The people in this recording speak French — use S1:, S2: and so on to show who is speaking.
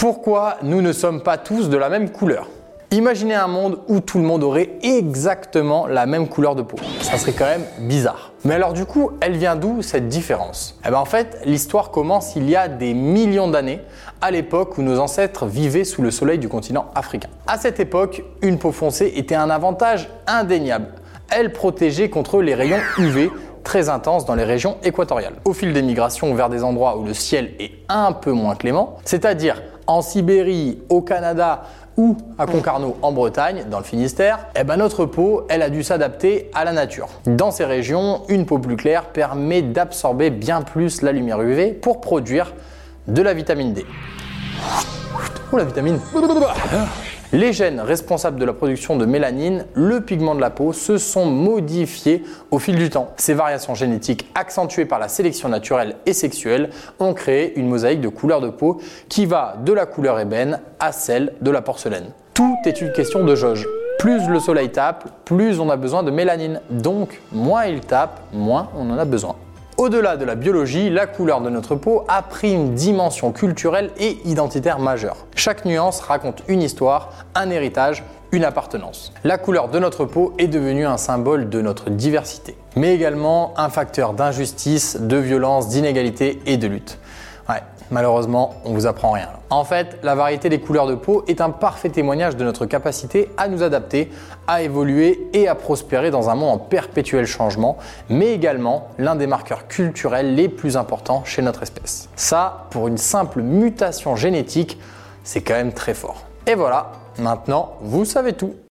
S1: Pourquoi nous ne sommes pas tous de la même couleur? Imaginez un monde où tout le monde aurait exactement la même couleur de peau. Ça serait quand même bizarre. Mais alors du coup, elle vient d'où cette différence? Eh bien en fait, l'histoire commence il y a des millions d'années, à l'époque où nos ancêtres vivaient sous le soleil du continent africain. À cette époque, une peau foncée était un avantage indéniable. Elle protégeait contre les rayons UV très intenses dans les régions équatoriales. Au fil des migrations vers des endroits où le ciel est un peu moins clément, c'est-à-dire en Sibérie, au Canada ou à Concarneau en Bretagne, dans le Finistère, eh ben notre peau, elle a dû s'adapter à la nature. Dans ces régions, une peau plus claire permet d'absorber bien plus la lumière UV pour produire de la vitamine D. Oh la vitamine les gènes responsables de la production de mélanine, le pigment de la peau, se sont modifiés au fil du temps. Ces variations génétiques accentuées par la sélection naturelle et sexuelle ont créé une mosaïque de couleurs de peau qui va de la couleur ébène à celle de la porcelaine. Tout est une question de jauge. Plus le soleil tape, plus on a besoin de mélanine. Donc, moins il tape, moins on en a besoin. Au-delà de la biologie, la couleur de notre peau a pris une dimension culturelle et identitaire majeure. Chaque nuance raconte une histoire, un héritage, une appartenance. La couleur de notre peau est devenue un symbole de notre diversité, mais également un facteur d'injustice, de violence, d'inégalité et de lutte. Ouais, malheureusement, on vous apprend rien. En fait, la variété des couleurs de peau est un parfait témoignage de notre capacité à nous adapter, à évoluer et à prospérer dans un monde en perpétuel changement, mais également l'un des marqueurs culturels les plus importants chez notre espèce. Ça, pour une simple mutation génétique, c'est quand même très fort. Et voilà, maintenant, vous savez tout.